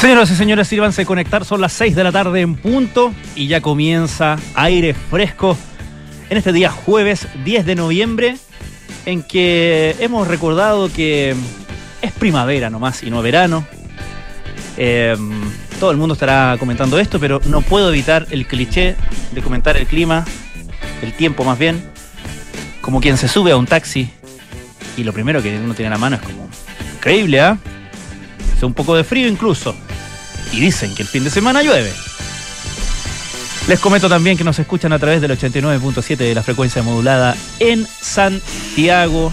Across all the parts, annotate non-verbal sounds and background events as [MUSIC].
Señoras y señores, sírvanse conectar. Son las 6 de la tarde en punto y ya comienza aire fresco en este día jueves 10 de noviembre en que hemos recordado que es primavera nomás y no verano. Eh, todo el mundo estará comentando esto, pero no puedo evitar el cliché de comentar el clima, el tiempo más bien, como quien se sube a un taxi y lo primero que uno tiene en la mano es como increíble, ¿ah? Hace un poco de frío incluso. Y dicen que el fin de semana llueve. Les comento también que nos escuchan a través del 89.7 de la frecuencia modulada en Santiago.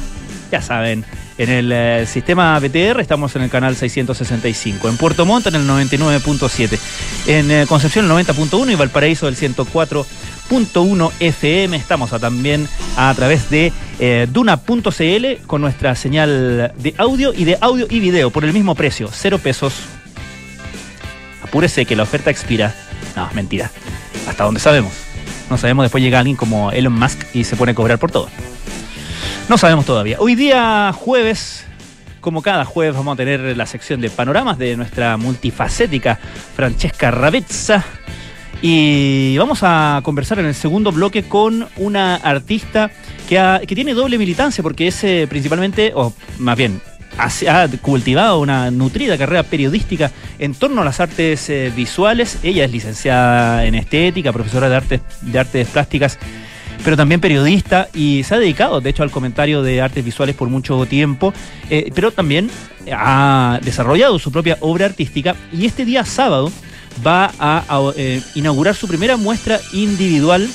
Ya saben, en el eh, sistema BTR estamos en el canal 665. En Puerto Montt en el 99.7. En eh, Concepción el 90.1 y Valparaíso el 104.1 FM. Estamos también a través de eh, duna.cl con nuestra señal de audio y de audio y video por el mismo precio, cero pesos. Apúrese que la oferta expira. No, mentira. Hasta donde sabemos. No sabemos, después llega alguien como Elon Musk y se pone a cobrar por todo. No sabemos todavía. Hoy día jueves, como cada jueves, vamos a tener la sección de panoramas de nuestra multifacética Francesca Ravezza. Y vamos a conversar en el segundo bloque con una artista que, que tiene doble militancia, porque es eh, principalmente, o más bien, ha, cultivado una nutrida carrera periodística en torno a las artes eh, visuales. Ella es licenciada en estética, profesora de artes, de artes plásticas pero también periodista y se ha dedicado, de hecho, al comentario de artes visuales por mucho tiempo, eh, pero también ha desarrollado su propia obra artística y este día sábado va a, eh, inaugurar su primera muestra individual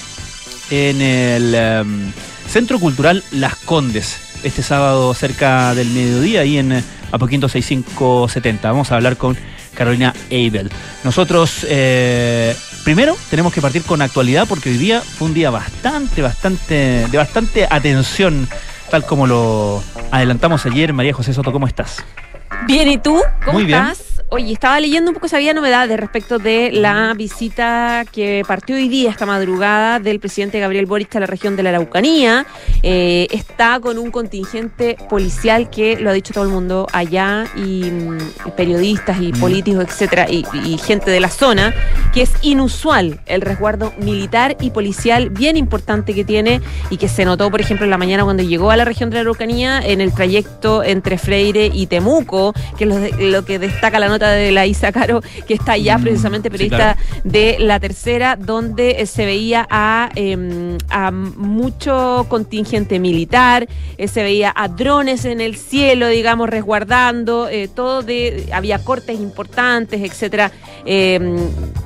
en el em, Centro Cultural Las Condes, este sábado cerca del mediodía, ahí en Apoquinto 6570. Vamos a hablar con Carolina Abel. Nosotros eh, primero tenemos que partir con actualidad porque hoy día fue un día bastante, bastante, de bastante atención, tal como lo adelantamos ayer. María José Soto, ¿cómo estás? Bien, ¿y tú? ¿Cómo Muy bien. Oye, estaba leyendo un poco, sabía novedades respecto de la visita que partió hoy día, esta madrugada, del presidente Gabriel Boric a la región de la Araucanía. Eh, está con un contingente policial que lo ha dicho todo el mundo allá, y, mm, periodistas y Mm. políticos, etcétera, y, y gente de la zona, que es inusual el resguardo militar y policial bien importante que tiene y que se notó, por ejemplo, en la mañana cuando llegó a la región de la Araucanía en el trayecto entre Freire y Temuco, que es lo, de- lo que destaca la nota de la Isa Caro, que está allá Mm, precisamente sí, periodista de la tercera, donde eh, se veía a, eh, a mucho contingente militar, eh, se veía a drones en el cielo, digamos, resguardando, eh, todo de, había cortes importantes, etcétera.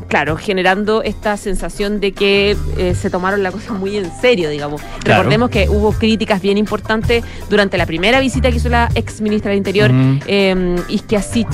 Eh, claro, generando esta sensación de que eh, se tomaron la cosa muy en serio, digamos. Claro. Recordemos que hubo críticas bien importantes durante la primera visita que hizo la ex ministra del Interior, Mm. eh,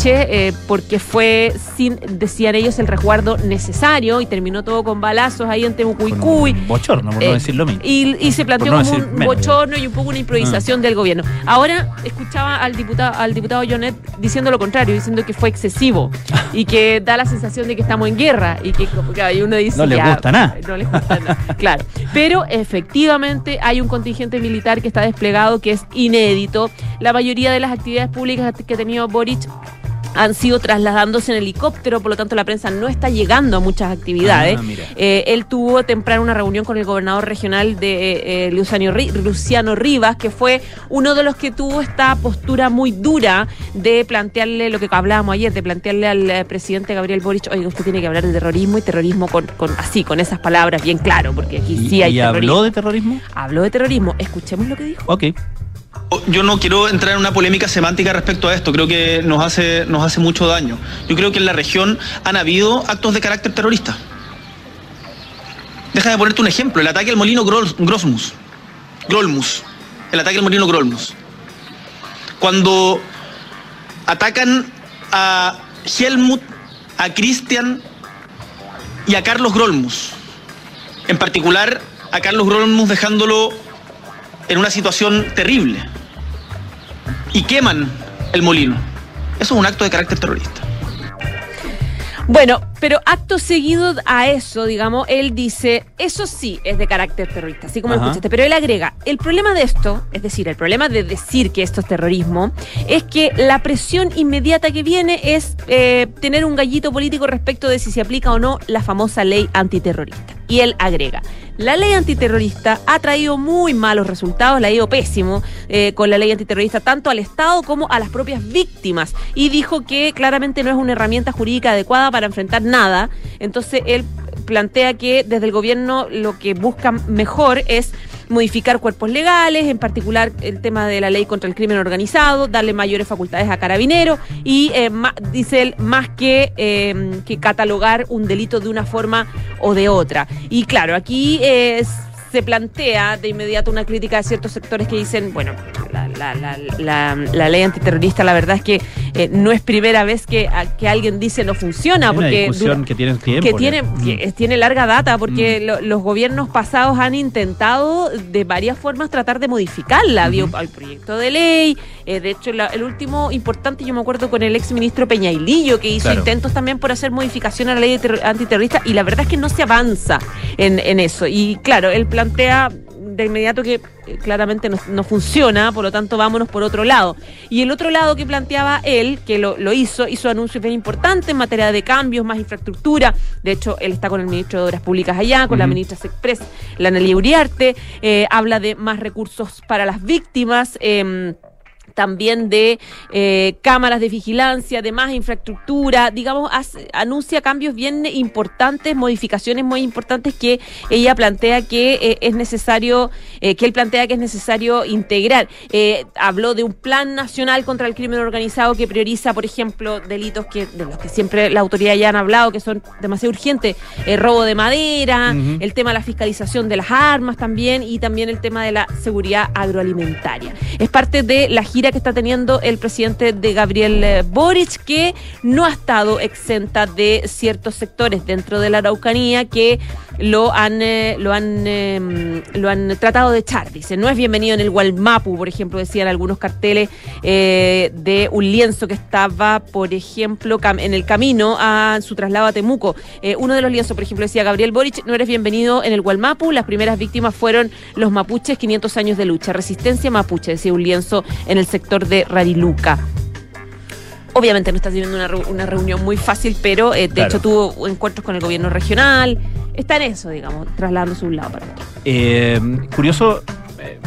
eh, porque fue sin, decían ellos, el resguardo necesario y terminó todo con balazos ahí en Temucuicuy. Bochorno, por Eh, no decir lo mismo. Y, y se planteó no como un menos, bochorno y un poco una improvisación del gobierno. Ahora escuchaba al diputado, al diputado Jonet diciendo lo contrario, diciendo que fue excesivo [LAUGHS] y que da la sensación de que estamos en guerra y que como que uno dice No les ya, gusta nada. No les gusta nada. [LAUGHS] Claro. Pero efectivamente hay un contingente militar que está desplegado que es inédito. La mayoría de las actividades públicas que ha tenido Boric han sido trasladándose en helicóptero, por lo tanto la prensa no está llegando a muchas actividades. Ah. Eh, él tuvo temprano una reunión con el gobernador regional de eh, Luciano, Ri- Luciano Rivas, que fue uno de los que tuvo esta postura muy dura de plantearle lo que hablábamos ayer, de plantearle al eh, presidente Gabriel Boric, oiga, usted tiene que hablar de terrorismo y terrorismo con, con así, con esas palabras bien claro, porque aquí ¿Y, sí hay y terrorismo. habló de terrorismo? Habló de terrorismo. Escuchemos lo que dijo. Ok. Yo no quiero entrar en una polémica semántica respecto a esto, creo que nos hace, nos hace mucho daño. Yo creo que en la región han habido actos de carácter terrorista. Déjame ponerte un ejemplo, el ataque al molino Grol- Grosmus. Grolmus. El ataque al molino Grolmus. Cuando atacan a Helmut, a Christian y a Carlos Grolmus. En particular a Carlos Grolmus dejándolo en una situación terrible y queman el molino. Eso es un acto de carácter terrorista. Bueno, Pero acto seguido a eso, digamos, él dice, eso sí es de carácter terrorista, así como lo escuchaste, pero él agrega, el problema de esto, es decir, el problema de decir que esto es terrorismo, es que la presión inmediata que viene es eh, tener un gallito político respecto de si se aplica o no la famosa ley antiterrorista. Y él agrega, la ley antiterrorista ha traído muy malos resultados, la ha ido pésimo eh, con la ley antiterrorista, tanto al Estado como a las propias víctimas. Y dijo que claramente no es una herramienta jurídica adecuada para enfrentar nada. Entonces él plantea que desde el gobierno lo que buscan mejor es modificar cuerpos legales, en particular el tema de la ley contra el crimen organizado, darle mayores facultades a carabineros y, eh, ma- dice él, más que, eh, que catalogar un delito de una forma o de otra. Y claro, aquí eh, se plantea de inmediato una crítica de ciertos sectores que dicen, bueno, la, la- la- la- la ley antiterrorista la verdad es que eh, no es primera vez que, a- que alguien dice no funciona, Es una porque dura- que tiene tiempo. que tiene, Mm. que tiene larga data porque lo- los gobiernos pasados han intentado de varias formas tratar de modificarla. Ujú. el proyecto de ley, eh, de hecho la- el último importante, yo me acuerdo con el ex ministro Peñailillo que hizo Claro. intentos también por hacer modificación a la ley terro- antiterrorista y la verdad es que no se avanza en, en eso. Y claro, él plantea de inmediato que eh, claramente no, no funciona, por lo tanto vámonos por otro lado. Y el otro lado que planteaba él, que lo, lo hizo, hizo anuncios bien importantes en materia de cambios, más infraestructura. De hecho, él está con el ministro de Obras Públicas allá, con la ministra Sexpress, la Nelly Uriarte, eh, habla de más recursos para las víctimas. em, también de eh, cámaras de vigilancia, de más infraestructura, digamos, hace- anuncia cambios bien importantes, modificaciones muy importantes que ella plantea que eh, es necesario, eh, que él plantea que es necesario integrar. Habló de un plan nacional contra el crimen organizado que prioriza, por ejemplo, delitos que de los que siempre la autoridad ya han hablado, que son demasiado urgentes, el robo de madera, el tema de la fiscalización de las armas también y también el tema de la seguridad agroalimentaria. Es parte de la gira que está teniendo el presidente de Gabriel eh, Boric, que no ha estado exenta de ciertos sectores dentro de la Araucanía que lo han, eh, lo han, eh, lo han tratado de echar. Dice, no es bienvenido en el Gualmapu, por ejemplo, decían algunos carteles eh, de un lienzo que estaba, por ejemplo, en el camino a su traslado a Temuco. Eh, uno de los lienzos, por ejemplo, decía Gabriel Boric, no eres bienvenido en el Gualmapu. Las primeras víctimas fueron los mapuches, 500 años de lucha. Resistencia mapuche, decía un lienzo en el sector de Rariluca. Obviamente no está teniendo una, una reunión muy fácil, pero eh, de Claro. hecho tuvo encuentros con el gobierno regional. Está en eso, digamos, trasladándose de un lado para otro. Eh, curioso, eh,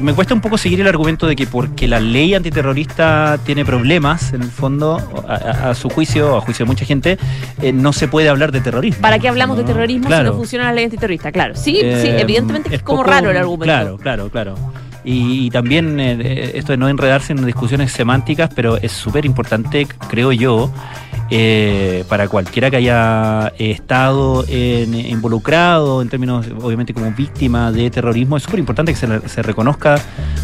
me cuesta un poco seguir el argumento de que porque la ley antiterrorista tiene problemas, en el fondo, a, su juicio, a juicio de mucha gente, eh, no se puede hablar de terrorismo. ¿Para qué hablamos de terrorismo Claro. si no funciona la ley antiterrorista? Claro, sí, sí, Eh, evidentemente es como poco- raro el argumento. Claro, claro, claro. Y, también eh, esto de no enredarse en discusiones semánticas, pero es súper importante, creo yo, eh, para cualquiera que haya estado involucrado en términos, obviamente, como víctima de terrorismo, es súper importante que se, reconozca,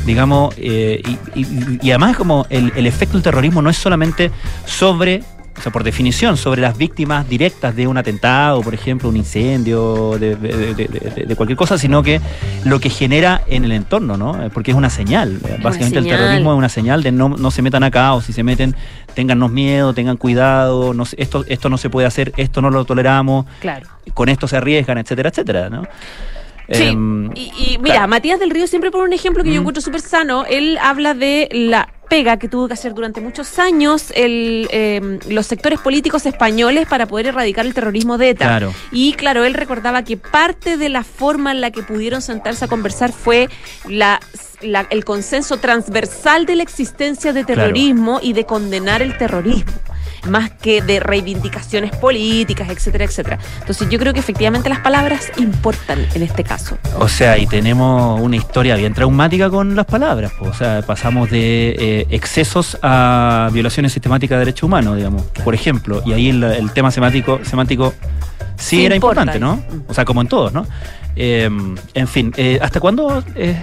digamos, eh, y, y- y además como el efecto del terrorismo no es solamente sobre o sea, por definición, sobre las víctimas directas de un atentado, por ejemplo, un incendio, de, de- de- de- de cualquier cosa, sino que lo que genera en el entorno, ¿no? Eh, Porque es una señal. Eh, Básicamente señal. el terrorismo es una señal de no, no se metan acá o si se meten, téngannos miedo, tengan cuidado, no, esto, esto no se puede hacer, esto no lo toleramos, Claro. con esto se arriesgan, etcétera, etcétera, ¿no? Sí, Em, y, y mira, claro. Matías del Río siempre pone un ejemplo que yo encuentro súper sano. Él habla de la pega que tuvo que hacer durante muchos años el, eh, los sectores políticos españoles para poder erradicar el terrorismo de ETA. Claro. Y claro, él recordaba que parte de la forma en la que pudieron sentarse a conversar fue la, la- el consenso transversal de la existencia de Claro. terrorismo y de condenar el terrorismo más que de reivindicaciones políticas, etcétera, etcétera. Entonces yo creo que efectivamente las palabras importan en este caso. O sea, y tenemos una historia bien traumática con las palabras. O sea, pasamos de eh, excesos a violaciones sistemáticas de derechos humanos, digamos. Por ejemplo, y ahí el, el tema semántico, semántico sí, Sí era importa. importante, ¿no? O sea, como en todos, ¿no? Eh, en fin, eh, ¿hasta cuándo? eh,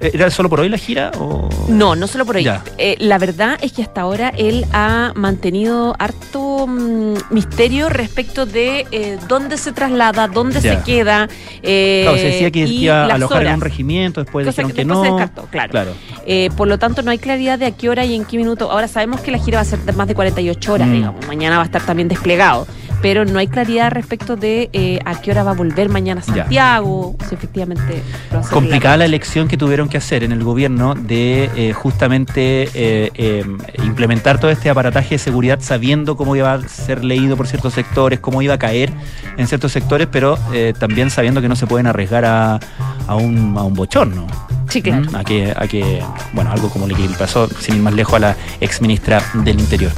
¿Era solo por hoy la gira? O... No, no solo por. Ya. Eh, la verdad es que hasta ahora él ha mantenido harto mm, misterio respecto de eh, dónde se traslada, dónde Ya. se queda. eh, Claro, se decía que iba a alojar en un regimiento, después Cosa dijeron que no. se descartó, claro. claro. Eh, por lo tanto, no hay claridad de a qué hora y en qué minuto. Ahora sabemos que la gira va a ser de más de 48 horas, Mm. digamos. Mañana va a estar también desplegado. Pero no hay claridad respecto de eh, a qué hora va a volver mañana Ya. Santiago, si efectivamente lo Complicada la elección que tuvieron que hacer en el gobierno de eh, justamente eh, implementar todo este aparataje de seguridad sabiendo cómo iba a ser leído por ciertos sectores, cómo iba a caer en ciertos sectores, pero eh, también sabiendo que no se pueden arriesgar a, a un, a un bochorno. Sí, claro. A que, a que, bueno, algo como lo que le pasó, sin ir más lejos, a la ex ministra del Interior.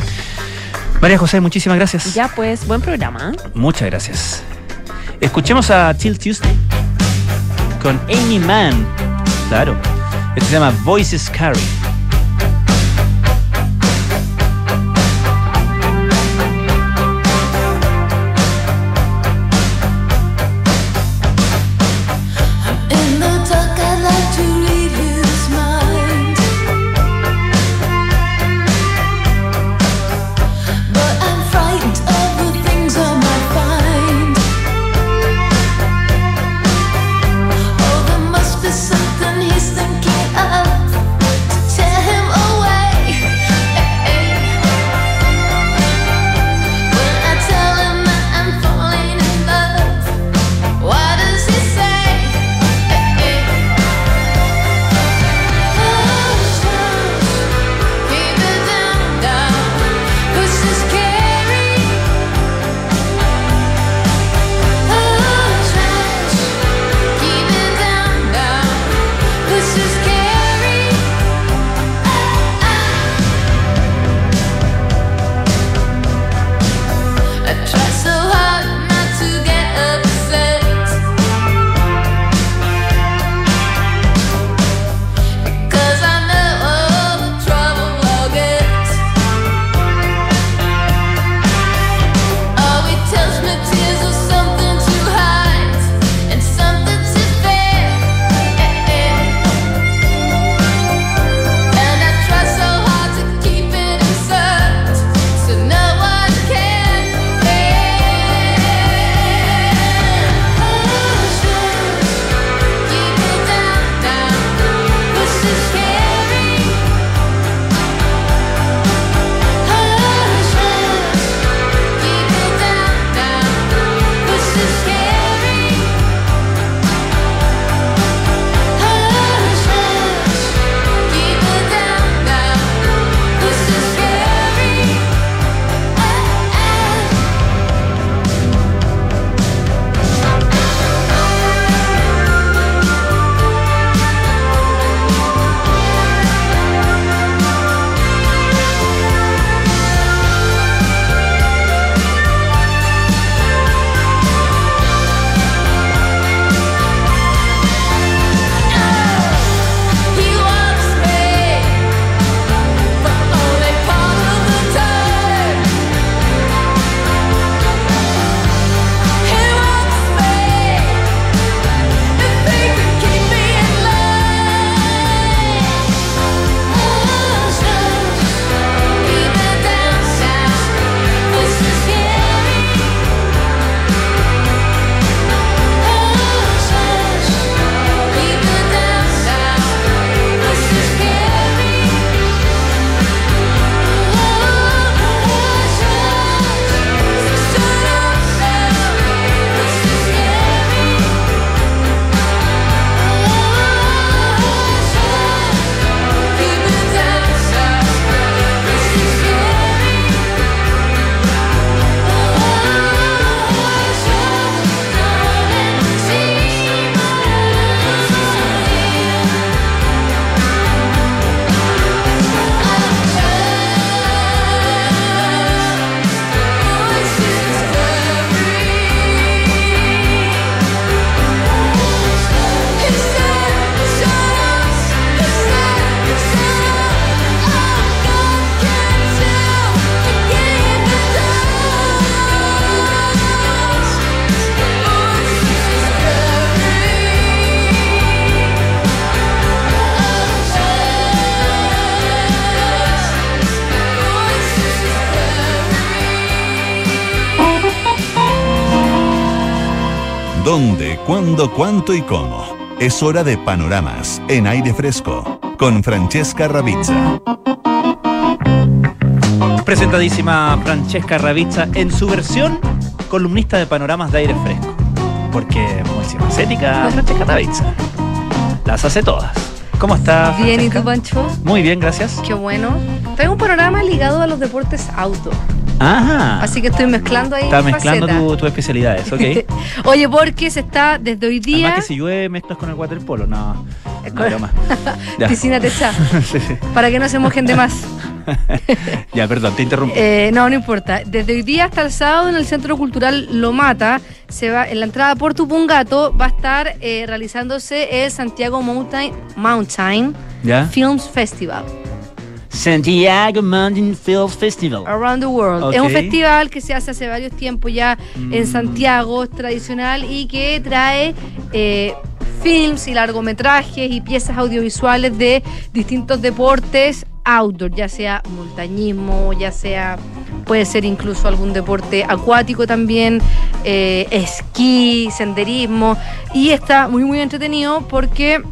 María José, muchísimas gracias. Ya pues, buen programa. Muchas gracias. Escuchemos a Till Tuesday con Amy Mann. Claro. Esto se llama Voices Carry. Cuándo, cuánto y cómo? Es hora de panoramas en aire fresco con Francesca Ravizza. Presentadísima Francesca Ravizza en su versión columnista de panoramas de aire fresco. Porque multifacética, Francesca Ravizza. Las hace todas. ¿Cómo estás? Bien, ¿y tú, Pancho? Muy bien, gracias. Qué bueno. Traigo un panorama ligado a los deportes auto. Ajá. Así que estoy mezclando ahí. Estás mezclando facetas. tu- tus especialidades, ok. [LAUGHS] Oye, porque se está desde hoy día. Además que si llueve mezclas con el waterpolo, no. No. [LAUGHS] Piscina techada. [LAUGHS] Sí, sí. para que no se mojen de más. Ya, perdón, te interrumpí. Eh, no, no importa. Desde hoy día hasta el sábado en el Centro Cultural Lomata, se va, en la entrada por Tupungato, va a estar eh, realizándose el Santiago Mountain, Mountain ¿Ya? Films Festival. Santiago Mountain Film Festival. Around the World. Es un festival que se hace hace varios tiempos ya en Mm. Santiago, es tradicional y que trae eh, films y largometrajes y piezas audiovisuales de distintos deportes outdoor, ya sea montañismo, ya sea, puede ser incluso algún deporte acuático también, eh, esquí, senderismo, y está muy muy entretenido porque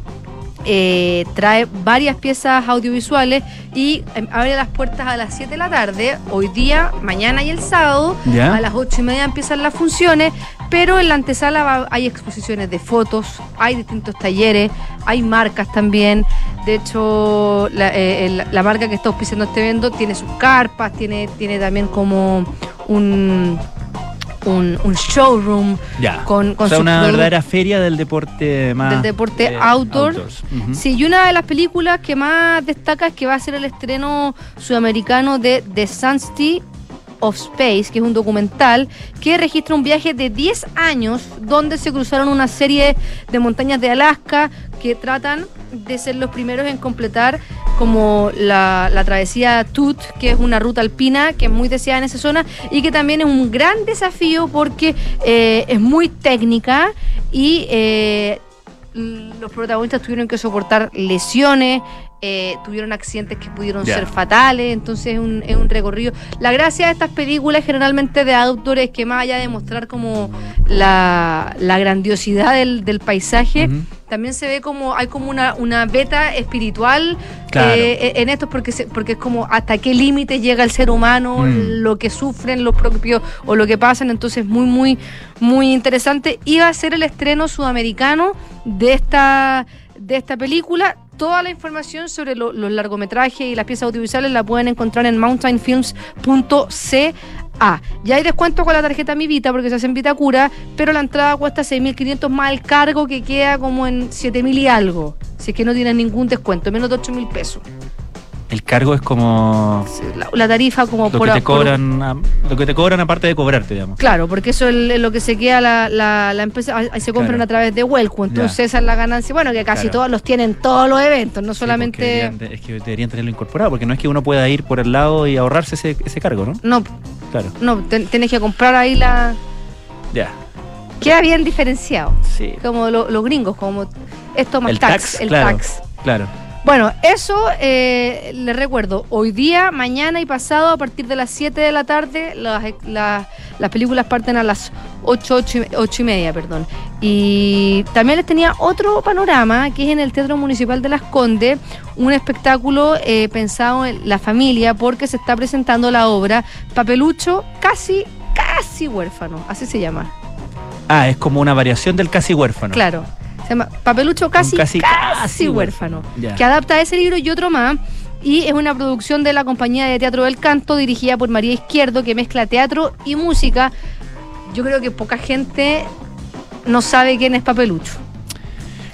eh, trae varias piezas audiovisuales y eh, abre las puertas a las 7 de la tarde, hoy día, mañana y el sábado. ¿Ya? A las 8 y media empiezan las funciones, pero en la antesala va- hay exposiciones de fotos, hay distintos talleres, hay marcas también. De hecho, la, eh, la marca que está auspiciando este evento tiene sus carpas, tiene, tiene también como un, un, un showroom Ya. con, con o sea, una verdadera feria del deporte más. Del deporte eh, outdoor. outdoors. Sí, y una de las películas que más destaca es que va a ser el estreno sudamericano de The Sunstein of Space, que es un documental que registra un viaje de 10 años donde se cruzaron una serie de montañas de Alaska que tratan de ser los primeros en completar como la, la travesía Tut, que es una ruta alpina que es muy deseada en esa zona y que también es un gran desafío porque eh, es muy técnica y eh, los protagonistas tuvieron que soportar lesiones, eh, tuvieron accidentes que pudieron ser fatales, entonces es un, es un recorrido. La gracia de estas películas generalmente de outdoor es que más allá de mostrar como la, la grandiosidad del, del paisaje. También se ve como hay como una, una beta espiritual Claro. eh, en esto porque se- porque es como hasta qué límite llega el ser humano, Mm. lo que sufren los propios o lo que pasan, entonces muy muy muy interesante. Iba a ser el estreno sudamericano de esta de esta película. Toda la información sobre lo- los largometrajes y las piezas audiovisuales la pueden encontrar en mountainfilms.ca. Ya hay descuento con la tarjeta Mi Vita porque se hace en Vitacura, pero la entrada cuesta 6.500 más el cargo que queda como en 7.000 y algo. Si es que no tienen ningún descuento, menos de 8.000 pesos. El cargo es como La, la tarifa como lo por que te cobran, a- lo que te cobran aparte de cobrarte, digamos. Claro, porque eso es lo que se queda la, la, la empresa, ahí se compran Claro. a través de Huelco, entonces Ya. esa es la ganancia. Bueno, que casi Claro. todos los tienen todos los eventos, no Sí, solamente... deberían es que deberían tenerlo incorporado, porque no es que uno pueda ir por el lado y ahorrarse ese, ese cargo, ¿no? No, Claro. no, ten- tienes que comprar ahí la... Ya. Queda bien diferenciado, Sí. como lo- los gringos, como esto más El tax, tax, el claro. tax. Claro. Bueno, eso eh, les recuerdo, hoy día, mañana y pasado, a partir de las 7 de la tarde, las, las- las películas parten a las 8, 8, y- 8 y media, perdón. Y también les tenía otro panorama, que es en el Teatro Municipal de Las Condes, un espectáculo eh, pensado en la familia, porque se está presentando la obra Papelucho casi, casi huérfano, así se llama. Ah, es como una variación del casi huérfano. Claro. Se llama Papelucho casi, casi- casi, casi huérfano. Que adapta ese libro y otro más. Y es una producción de la compañía de teatro del canto dirigida por María Izquierdo que mezcla teatro y música. Yo creo que poca gente no sabe quién es Papelucho.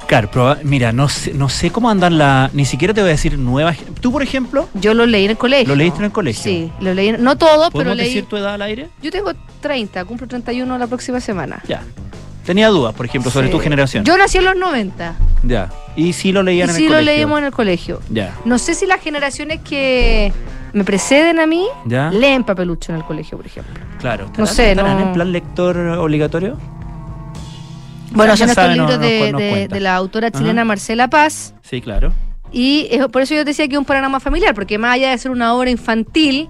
Claro, mira, no sé, no sé cómo andan la. Ni siquiera te voy a decir nuevas. Tú, por ejemplo, Yo lo leí en el colegio. ¿Lo leíste en el colegio? Sí, lo leí. No todo, pero ¿podemos leí. decir tu edad al aire? Yo tengo 30, cumplo 31 la próxima semana. Ya. Tenía dudas, por ejemplo, sobre Sí. tu generación. Yo nací en los 90. Ya. Y sí lo Y leían en sí el lo colegio. leímos en el colegio. Ya. No sé si las generaciones que me preceden a mí Ya. leen papelucho en el colegio, por ejemplo. Claro. No sé, ¿Estarán no- en plan lector obligatorio? Bueno, son estos libros de, de- de la autora Ajá. chilena Marcela Paz. Sí, claro. Y es- por eso yo decía que es un programa familiar, porque más allá de ser una obra infantil,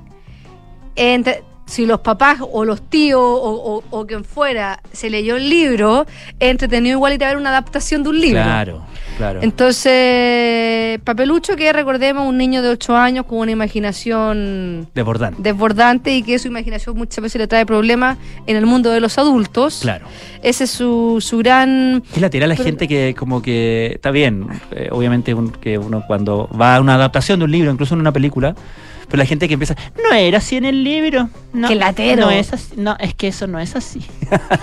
entre- si los papás o los tíos o, o- o quien fuera se leyó el libro, es entretenido igual y te ver una adaptación de un libro. Claro, Claro. Entonces, Papelucho, que recordemos, un niño de 8 años con una imaginación Desbordante. desbordante y que su imaginación muchas veces le trae problemas en el mundo de los adultos. Claro. Ese es su, su gran... Es lateral la gente que como que está bien, eh, obviamente un- que uno cuando va a una adaptación de un libro, incluso en una película, pero la gente que empieza, no era así en el libro, no, Qué latero. no es así, no, es que eso no es así. [LAUGHS]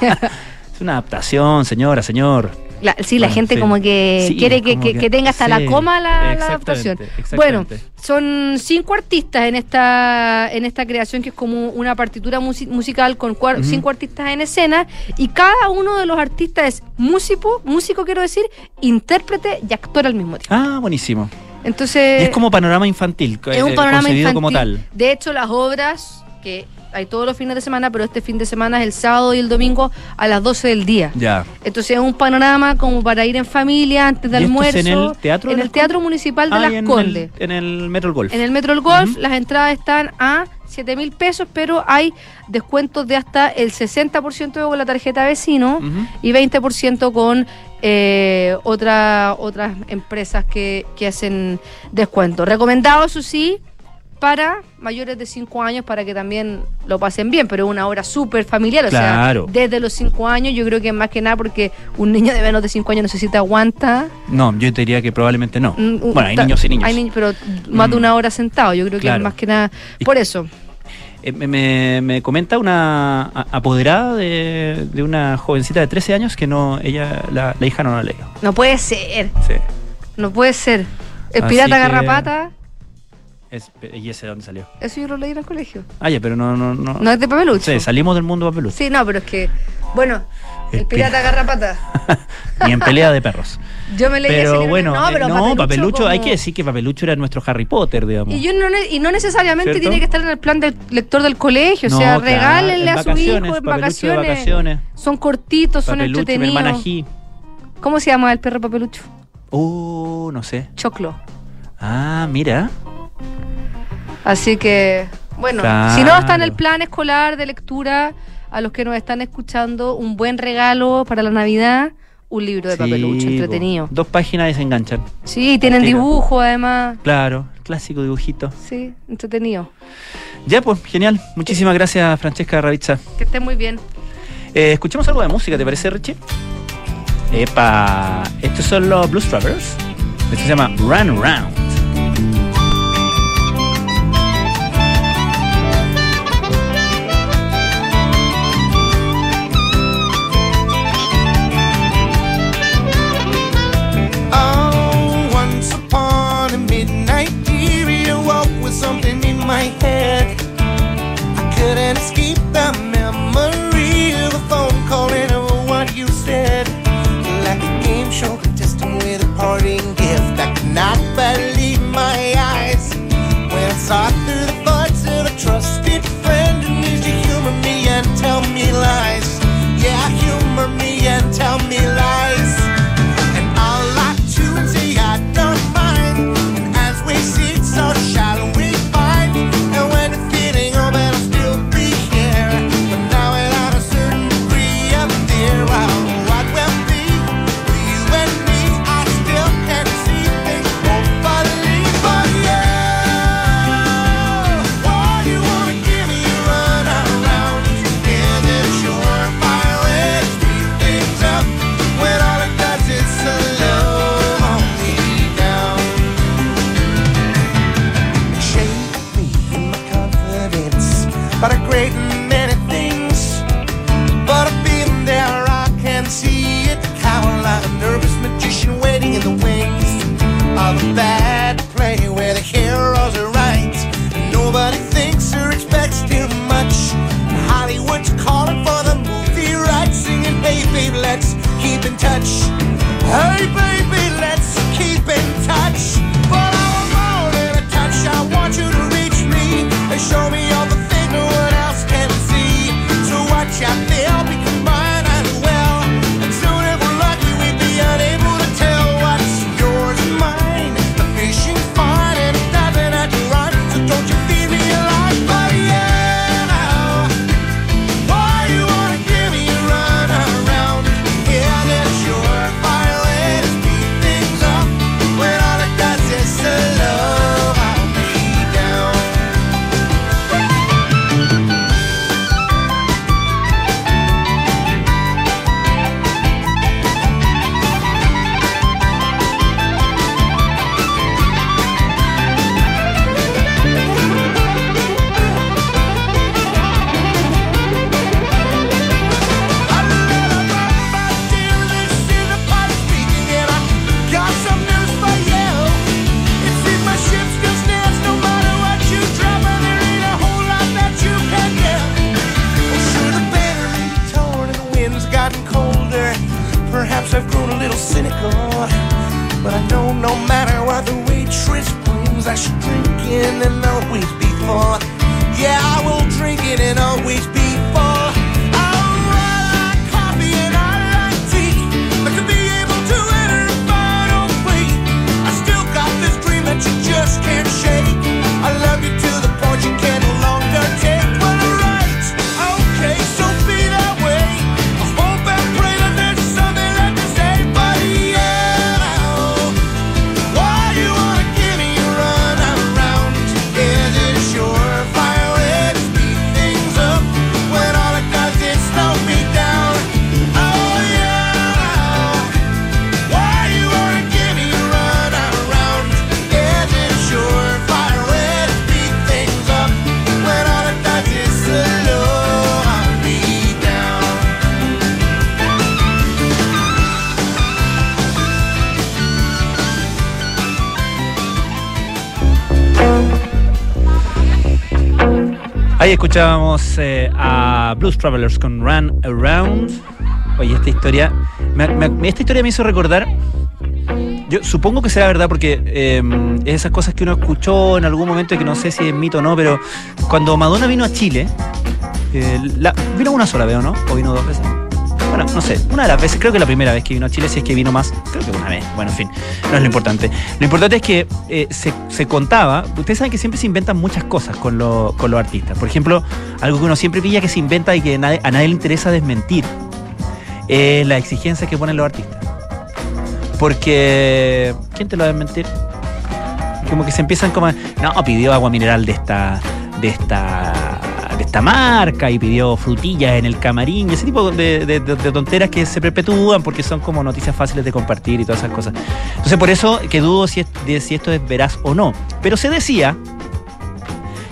es una adaptación, señora, señor. La, sí, la Bueno, gente sí. como que Sí, quiere que, como que- que- que tenga hasta sí, la coma la, adaptación. Bueno, son cinco artistas en esta en esta creación que es como una partitura musi- musical con cua- Ujú. cinco artistas en escena y cada uno de los artistas es músico, músico quiero decir, intérprete y actor al mismo tiempo. Ah, buenísimo. Entonces y es como panorama infantil, es un eh, panorama concebido infantil. como tal. De hecho, las obras que hay todos los fines de semana, pero este fin de semana es el sábado y el domingo a las 12 del día. Ya. Entonces es un panorama como para ir en familia antes de ¿Y esto es almuerzo. en el teatro de En Las el Teatro Municipal de Ah, Las en Condes. El, en el Metro Golf. En el Metro Golf las entradas están a 7 mil pesos, pero hay descuentos de hasta el 60% con la tarjeta vecino Ujú. y 20% con eh, otra- otras empresas que, que hacen descuento. Recomendado, eso sí, para mayores de 5 años para que también lo pasen bien, pero es una hora súper familiar, o Claro. sea, desde los 5 años yo creo que más que nada porque un niño de menos de 5 años necesita aguanta. No, yo te diría que probablemente no. Mm, Bueno, hay niños y niños. Hay niños, pero más de Mm. una hora sentado, yo creo que Claro. es más que nada por eso. Eh, me, me- me comenta una apoderada de, de una jovencita de 13 años que no, ella, la, la hija no la leyó. No puede ser, Sí. no puede ser. El Así pirata que- garrapata, Es- ¿Y ese de dónde salió? eso yo lo leí en el colegio. Ah, ya, pero no, no, no. No es de papelucho. Sí, salimos del mundo papelucho. Sí, no, pero es que, bueno, el, El pirata pi- garrapata. [LAUGHS] Ni en pelea de perros. Yo me leí ese Pero libro. bueno, no, eh, pero no, papelucho, como- hay que decir que papelucho era nuestro Harry Potter, digamos. Y, yo no, y no necesariamente ¿Cierto? tiene que estar en el plan del lector del colegio, o sea, claro, regálenle en a su hijo en vacaciones, papelucho vacaciones. vacaciones. Son cortitos, son papelucho, entretenidos. ¿Cómo se llama el perro papelucho? Uh, no sé. Choclo. Ah, mira. Así que, bueno, Claro. si no está en el plan escolar de lectura, a los que nos están escuchando, un buen regalo para la Navidad, un libro de Sí, papelucho entretenido. Dos páginas y se enganchan. Sí, tienen Tira. dibujo además. Claro, clásico dibujito. Sí, entretenido. Ya, pues, genial. Muchísimas gracias, Francesca Ravizza. Que esté muy bien. Eh, escuchemos algo de música, ¿te parece, Richie? Epa, estos son los Blues Travelers. Esto se llama Run Round. Not cynical. But I know no matter what the waitress brings, I should drink it and always be thought. Yeah, I will drink it and always be. Ahí escuchábamos eh, a Blues Travelers con Run Around. Oye, esta historia. me- esta historia me hizo recordar. Yo supongo que sea verdad porque eh, es esas cosas que uno escuchó en algún momento y que no sé si es mito o no, pero cuando Madonna vino a Chile, eh, la- vino una sola vez, ¿o no? ¿O vino dos veces? No sé, una de las veces, creo que la primera vez que vino a Chile, si es que vino más, creo que una vez. Bueno, en fin, no es lo importante. Lo importante es que eh, se, se contaba, ustedes saben que siempre se inventan muchas cosas con, lo- con los artistas. Por ejemplo, algo que uno siempre pilla que se inventa y que a nadie le interesa desmentir, es la exigencia que ponen los artistas. Porque, ¿quién te lo va a desmentir? Como que se empiezan como, no, pidió agua mineral de esta, de esta, esta marca y pidió frutillas en el camarín y ese tipo de, de- tonteras que se perpetúan porque son como noticias fáciles de compartir y todas esas cosas. Entonces por eso que dudo si, es- si esto es veraz o no. Pero se decía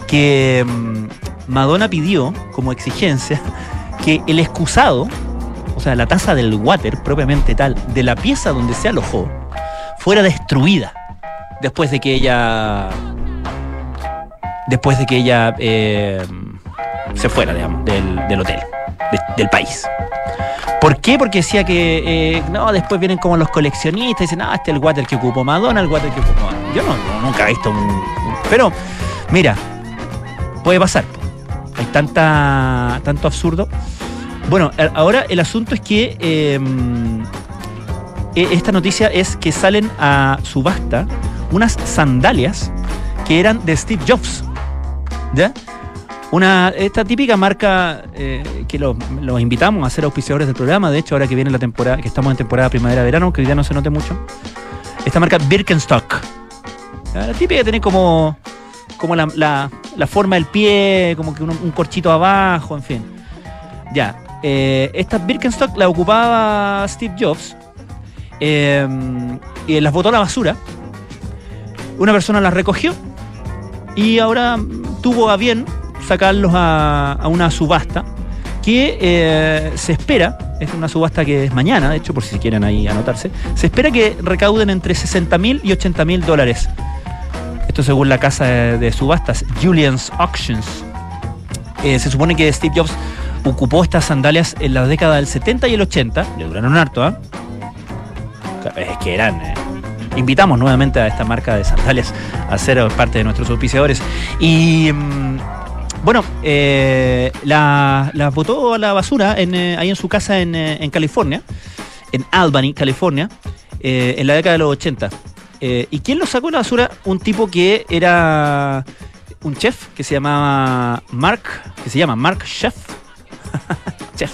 que mm, Madonna pidió como exigencia que el excusado, o sea, la taza del water propiamente tal, de la pieza donde se alojó, fuera destruida después de que ella después de que ella eh, se fuera, digamos, del, hotel, de- del país. ¿Por qué? Porque decía que eh, no, después vienen como los coleccionistas y dicen, ah, este es el water que ocupó Madonna, el water que ocupó Madonna". Yo no, nunca he visto un, Pero, mira, puede pasar. Hay tanta, tanto absurdo. Bueno, ahora el asunto es que eh, e- esta noticia es que salen a subasta unas sandalias que eran de Steve Jobs. ¿Ya? Una, esta típica marca eh, que los invitamos a ser auspiciadores del programa, de hecho, ahora que viene la temporada, que estamos en temporada primavera-verano, que hoy día no se note mucho. Esta marca Birkenstock. La típica tiene como, como la, la- forma del pie, como que un, corchito abajo, en fin. Ya. eh, esta Birkenstock la ocupaba Steve Jobs eh, y las botó a la basura. Una persona las recogió y ahora tuvo a bien sacarlos a, una subasta que eh, se espera, es una subasta que es mañana, de hecho, por si quieren ahí anotarse, se espera que recauden entre 60 mil y 80 mil dólares. Esto según la casa de, de subastas, Julian's Auctions. Eh, se supone que Steve Jobs ocupó estas sandalias en la década del 70 y el 80, le duraron harto, ¿ah? Es que eran... eh, invitamos nuevamente a esta marca de sandalias a ser parte de nuestros auspiciadores. Y mm, bueno, eh, la, botó a la basura en, eh, ahí en su casa en, eh, California, en Albany, California, eh, en la década de los 80. Eh, ¿Y quién lo sacó a la basura? Un tipo que era un chef que se llamaba Mark, que se llama Mark Chef. [LAUGHS] chef.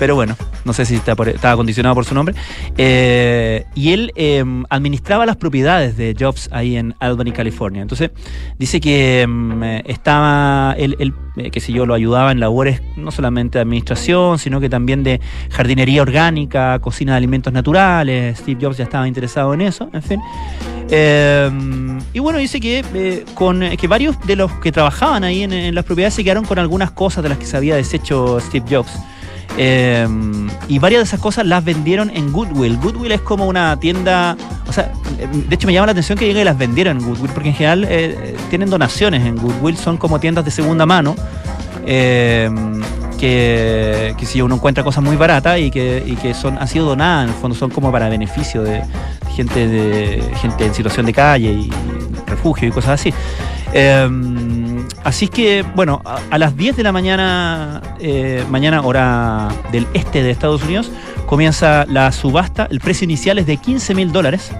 Pero bueno, no sé si está por- estaba condicionado por su nombre. Eh, y él eh, administraba las propiedades de Jobs ahí en Albany, California. Entonces, dice que mm, eh, estaba, él, él, eh, qué sé yo, lo ayudaba en labores no solamente de administración, sino que también de jardinería orgánica, cocina de alimentos naturales. Steve Jobs ya estaba interesado en eso, en fin. Eh, y bueno, dice que, eh, con, eh, que varios de los que trabajaban ahí en, en las propiedades se quedaron con algunas cosas de las que se había deshecho Steve Jobs. Eh, y varias de esas cosas las vendieron en Goodwill. Goodwill es como una tienda, o sea, de hecho me llama la atención que digan que las vendieron en Goodwill, porque en general eh, tienen donaciones en Goodwill, son como tiendas de segunda mano. eh, que, que si uno encuentra cosas muy baratas y que, y que son, han sido donadas, en el fondo son como para beneficio de gente de gente en situación de calle y refugio y cosas así. Eh, así que, bueno, a, las 10 de la mañana, eh, mañana hora del este de Estados Unidos, comienza la subasta. El precio inicial es de 15 mil dólares.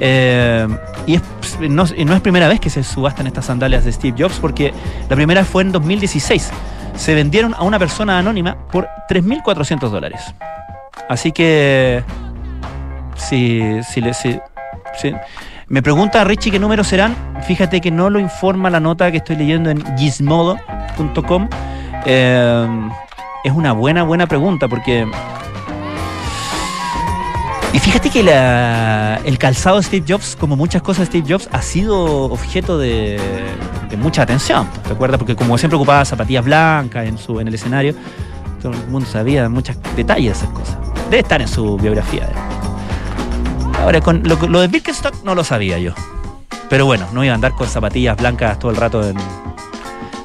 Eh, y es- no, y no es primera vez que se subastan estas sandalias de Steve Jobs, porque la primera fue en 2016. Se vendieron a una persona anónima por 3.400 dólares. Así que, si, si, si- si- me pregunta Richie qué números serán. Fíjate que no lo informa la nota que estoy leyendo en gizmodo.com. Eh, es una buena, buena pregunta porque y fíjate que el calzado de Steve Jobs, como muchas cosas de Steve Jobs, ha sido objeto de, mucha atención. ¿Te acuerdas? Porque como siempre ocupaba zapatillas blancas en, su, en el escenario, todo el mundo sabía muchos detalles de esas cosas. Debe estar en su biografía. Ahora, con lo, lo de Birkenstock no lo sabía yo. Pero bueno, no iba a andar con zapatillas blancas todo el rato en-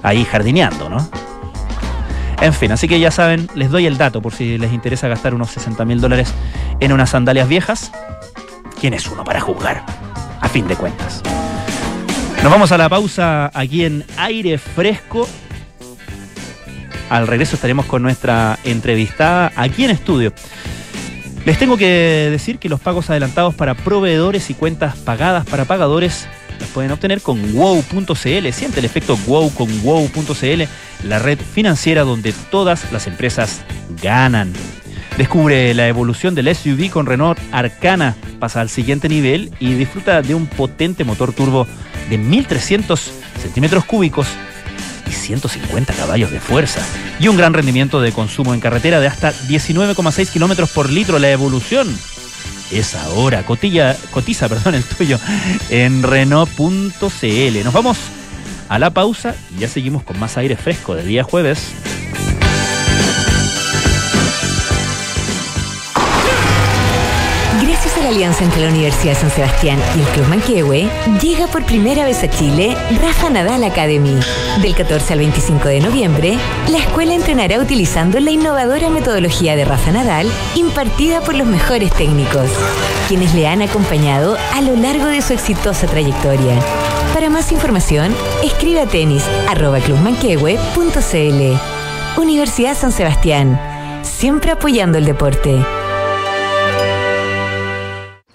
ahí jardineando, ¿no? En fin, así que ya saben, les doy el dato por si les interesa gastar unos 60 mil dólares en unas sandalias viejas. ¿Quién es uno para juzgar? A fin de cuentas. Nos vamos a la pausa aquí en aire fresco. Al regreso estaremos con nuestra entrevistada aquí en estudio. Les tengo que decir que los pagos adelantados para proveedores y cuentas pagadas para pagadores las pueden obtener con wow.cl. Siente el efecto wow con wow.cl, la red financiera donde todas las empresas ganan. Descubre la evolución del SUV con Renault Arcana, pasa al siguiente nivel y disfruta de un potente motor turbo de 1300 centímetros cúbicos y 150 caballos de fuerza y un gran rendimiento de consumo en carretera de hasta 19,6 kilómetros por litro. La evolución es ahora. Cotilla, cotiza [LAUGHS] perdón, el tuyo en Renault.cl. Nos vamos a la pausa y ya seguimos con más aire fresco de día jueves. Alianza entre la Universidad de San Sebastián y el Club Manquehue, llega por primera vez a Chile Rafa Nadal Academy. Del 14 al 25 de noviembre, la escuela entrenará utilizando la innovadora metodología de Rafa Nadal impartida por los mejores técnicos, quienes le han acompañado a lo largo de su exitosa trayectoria. Para más información, escribe a tenis arroba. Universidad San Sebastián, siempre apoyando el deporte.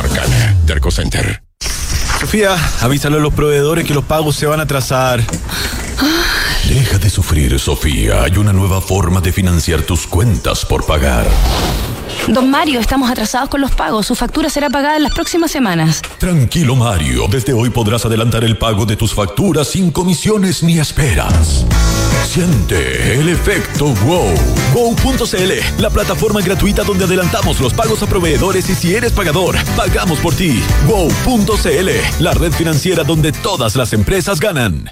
Arcana. Derco Center. Sofía, avísale a los proveedores que los pagos se van a atrasar. Deja de sufrir, Sofía. Hay una nueva forma de financiar tus cuentas por pagar. Don Mario, estamos atrasados con los pagos. Su factura será pagada en las próximas semanas. Tranquilo, Mario. Desde hoy podrás adelantar el pago de tus facturas sin comisiones ni esperas. Siente el efecto wow. Wow.cl, la plataforma gratuita donde adelantamos los pagos a proveedores y si eres pagador, pagamos por ti. Wow.cl, la red financiera donde todas las empresas ganan.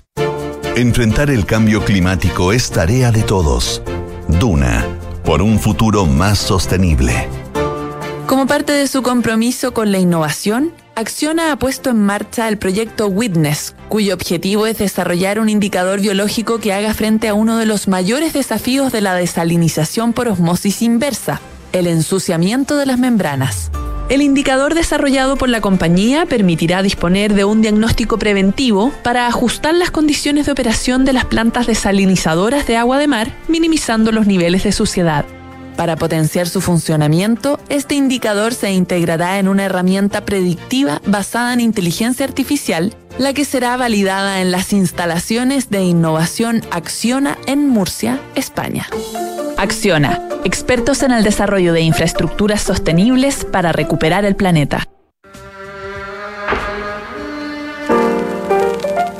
Enfrentar el cambio climático es tarea de todos. Duna, por un futuro más sostenible. Como parte de su compromiso con la innovación, Acciona ha puesto en marcha el proyecto Witness, cuyo objetivo es desarrollar un indicador biológico que haga frente a uno de los mayores desafíos de la desalinización por osmosis inversa, el ensuciamiento de las membranas. El indicador desarrollado por la compañía permitirá disponer de un diagnóstico preventivo para ajustar las condiciones de operación de las plantas desalinizadoras de agua de mar, minimizando los niveles de suciedad. Para potenciar su funcionamiento, este indicador se integrará en una herramienta predictiva basada en inteligencia artificial, la que será validada en las instalaciones de innovación Acciona en Murcia, España. Acciona, expertos en el desarrollo de infraestructuras sostenibles para recuperar el planeta.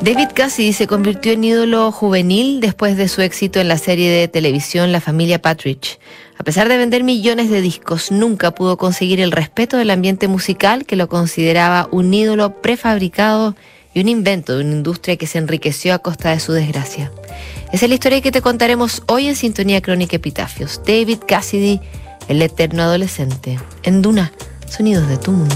David Cassidy se convirtió en ídolo juvenil después de su éxito en la serie de televisión La familia Patridge. A pesar de vender millones de discos, nunca pudo conseguir el respeto del ambiente musical que lo consideraba un ídolo prefabricado y un invento de una industria que se enriqueció a costa de su desgracia. Esa es la historia que te contaremos hoy en Sintonía Crónica Epitafios. David Cassidy, el eterno adolescente. En Duna, sonidos de tu mundo.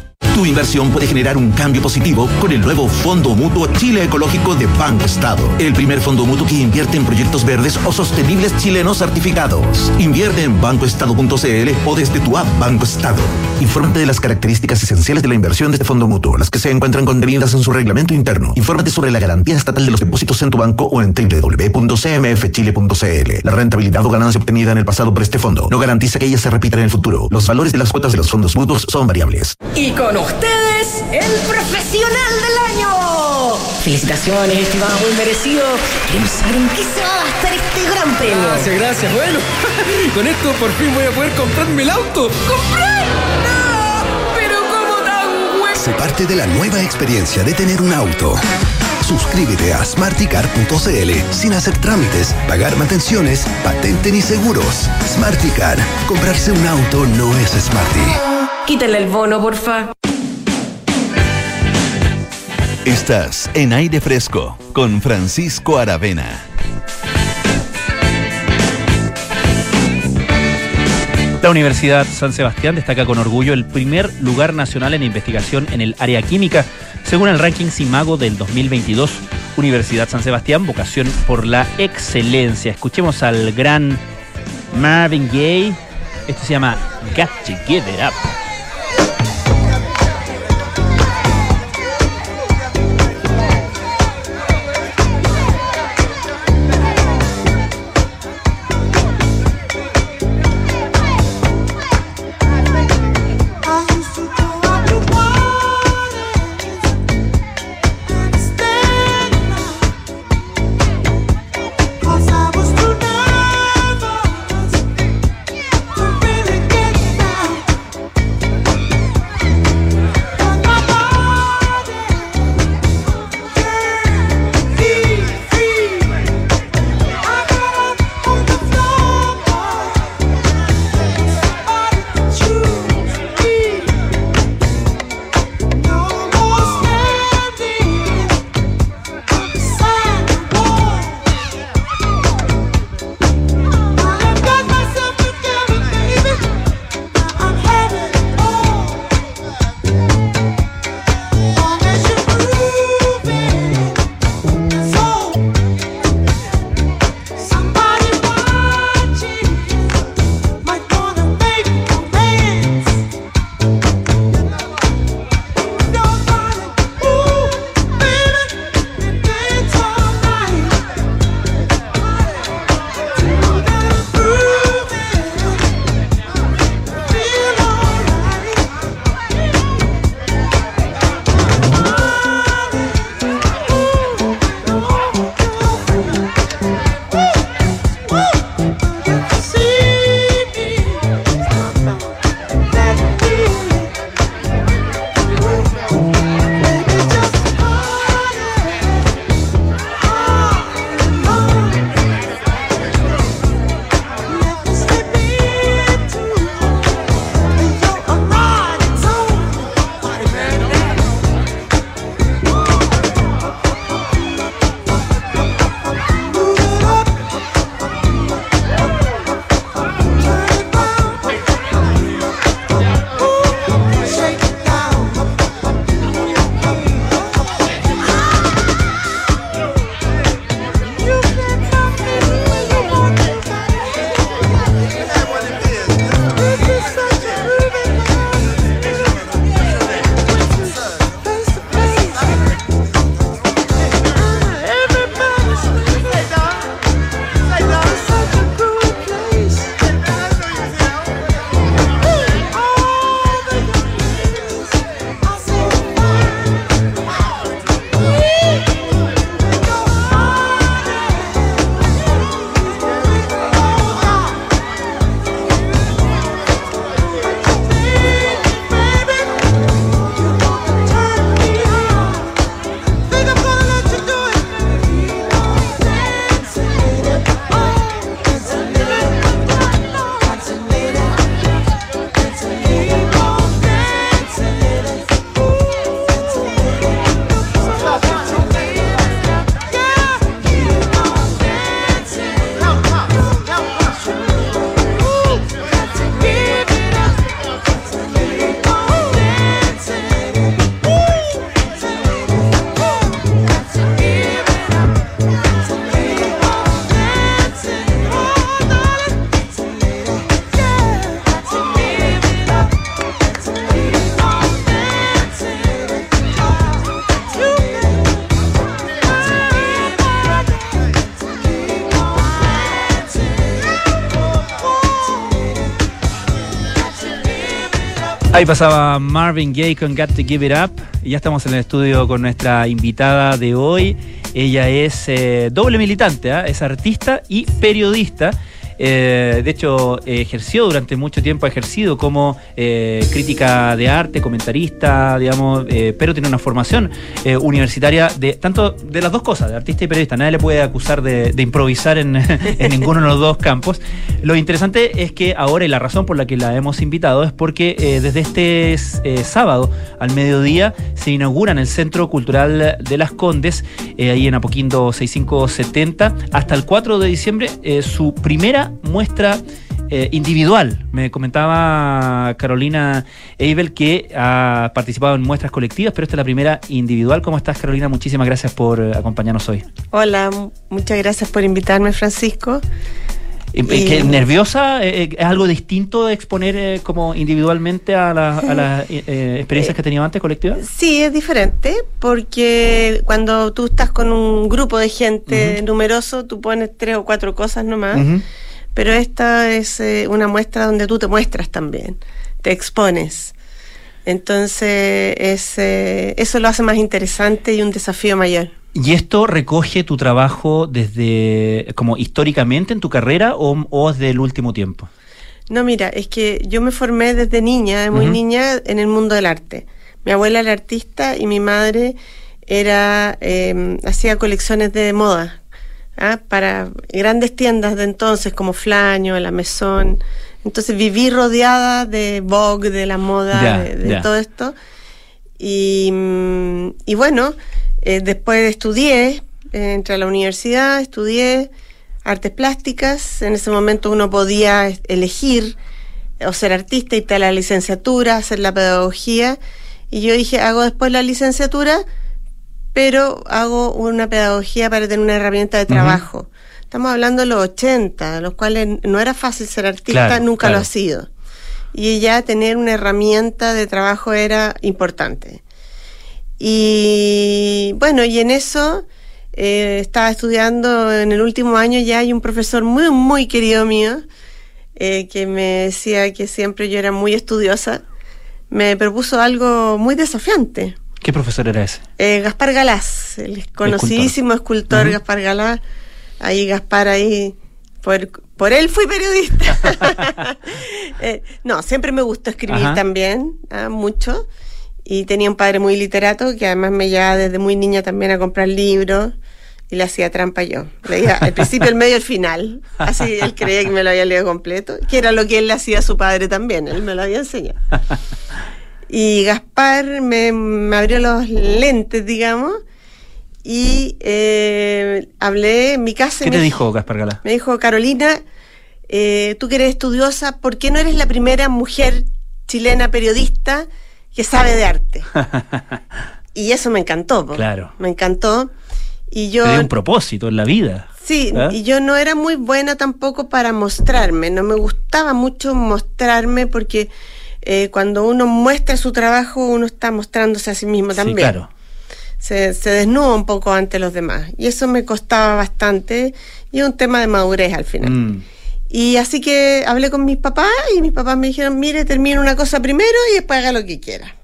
Tu inversión puede generar un cambio positivo con el nuevo Fondo Mutuo Chile Ecológico de Banco Estado. El primer fondo mutuo que invierte en proyectos verdes o sostenibles chilenos certificados. Invierte en bancoestado.cl o desde tu app Banco Estado. Infórmate de las características esenciales de la inversión de este fondo mutuo, las que se encuentran contenidas en su reglamento interno. Infórmate sobre la garantía estatal de los depósitos en tu banco o en www.cmfchile.cl. La rentabilidad o ganancia obtenida en el pasado por este fondo no garantiza que ella se repita en el futuro. Los valores de las cuotas de los fondos mutuos son variables. Ustedes, el profesional del año. Felicitaciones, estimado, muy merecido. Queremos saber en qué se va a gastar este gran premio. Gracias, gracias. Bueno, [LAUGHS] con esto por fin voy a poder comprarme el auto. ¡Comprar! ¡No! Pero como tan bueno. Se parte de la nueva experiencia de tener un auto. Suscríbete a smarticar.cl sin hacer trámites, pagar mantenciones, patente ni seguros. Smarticar. Comprarse un auto no es smarty. Quítale el bono, porfa. Estás en aire fresco con Francisco Aravena. La Universidad San Sebastián destaca con orgullo el primer lugar nacional en investigación en el área química, según el ranking CIMAGO del 2022. Universidad San Sebastián, vocación por la excelencia. Escuchemos al gran Marvin Gaye. Esto se llama Got to Give It Up. Ahí pasaba Marvin Gaye con Got to Give It Up. Y ya estamos en el estudio con nuestra invitada de hoy. Ella es eh, doble militante, ¿ah? es artista y periodista. Eh, de hecho, ejerció durante mucho tiempo, ha ejercido como eh, crítica de arte, comentarista, digamos, eh, pero tiene una formación universitaria de tanto de las dos cosas, de artista y periodista. Nadie le puede acusar de, improvisar en, [LAUGHS] en ninguno de los dos campos. Lo interesante es que ahora, y la razón por la que la hemos invitado, es porque desde este sábado al mediodía se inaugura en el Centro Cultural de las Condes, ahí en Apoquindo 6570, hasta el 4 de diciembre, su primera muestra eh, individual. Me comentaba Carolina Eibel que ha participado en muestras colectivas, pero esta es la primera individual. ¿Cómo estás, Carolina? Muchísimas gracias por eh, acompañarnos hoy. Hola, muchas gracias por invitarme, Francisco. Y- ¿qué, ¿Nerviosa? Eh, ¿Es algo distinto de exponer eh, como individualmente a, la- a las eh, experiencias que tenías antes colectivas? Sí, es diferente porque cuando tú estás con un grupo de gente numeroso, tú pones tres o cuatro cosas nomás, Ujú. Pero esta es eh, una muestra donde tú te muestras también, te expones. Entonces, es, eh, eso lo hace más interesante y un desafío mayor. ¿Y esto recoge tu trabajo desde, como históricamente en tu carrera o, o desde el último tiempo? No, mira, es que yo me formé desde niña, muy niña, en el mundo del arte. Mi abuela era artista y mi madre era eh, hacía colecciones de moda ¿ah? para grandes tiendas de entonces como Flaño, La Maison. Entonces viví rodeada de Vogue, de la moda, de, todo esto. Y, mm, y bueno, eh, después estudié, eh, entré a la universidad, estudié artes plásticas. En ese momento uno podía elegir o ser artista, irte a la licenciatura, hacer la pedagogía. Y yo dije, hago después la licenciatura, pero hago una pedagogía para tener una herramienta de trabajo. Estamos hablando de los 80, los cuales no era fácil ser artista, Claro, nunca lo ha sido. Y ya tener una herramienta de trabajo era importante. Y bueno, y en eso eh, estaba estudiando en el último año ya hay un profesor muy, muy querido mío eh, que me decía que siempre yo era muy estudiosa. Me propuso algo muy desafiante. ¿Qué profesor era ese? Eh, Gaspar Galás, el conocidísimo escultor Ujú. Gaspar Galás. Ahí Gaspar ahí, por, por él fui periodista. [LAUGHS] [LAUGHS] Eh, no, siempre me gustó escribir Ajá. también, ah, mucho. Y tenía un padre muy literato que además me llevaba desde muy niña también a comprar libros y le hacía trampa yo. Leía al principio, el medio y el final. Así él creía que me lo había leído completo, que era lo que él le hacía a su padre también, él me lo había enseñado. [LAUGHS] Y Gaspar me, me abrió los lentes, digamos, y eh, hablé en mi casa. ¿Qué me te dijo Gaspar Galá? Me dijo, Carolina, eh, tú que eres estudiosa, ¿por qué no eres la primera mujer chilena periodista que sabe de arte? [LAUGHS] Y eso me encantó. po. Claro. Me encantó. Y yo... Te un propósito en la vida. Sí, ¿Ah? y yo no era muy buena tampoco para mostrarme, no me gustaba mucho mostrarme porque eh, cuando uno muestra su trabajo uno está mostrándose a sí mismo Sí, también. claro. Se, se desnuda un poco ante los demás y eso me costaba bastante y es un tema de madurez al final. Mm. Y así que hablé con mis papás y mis papás me dijeron, mire, termina una cosa primero y después haga lo que quiera.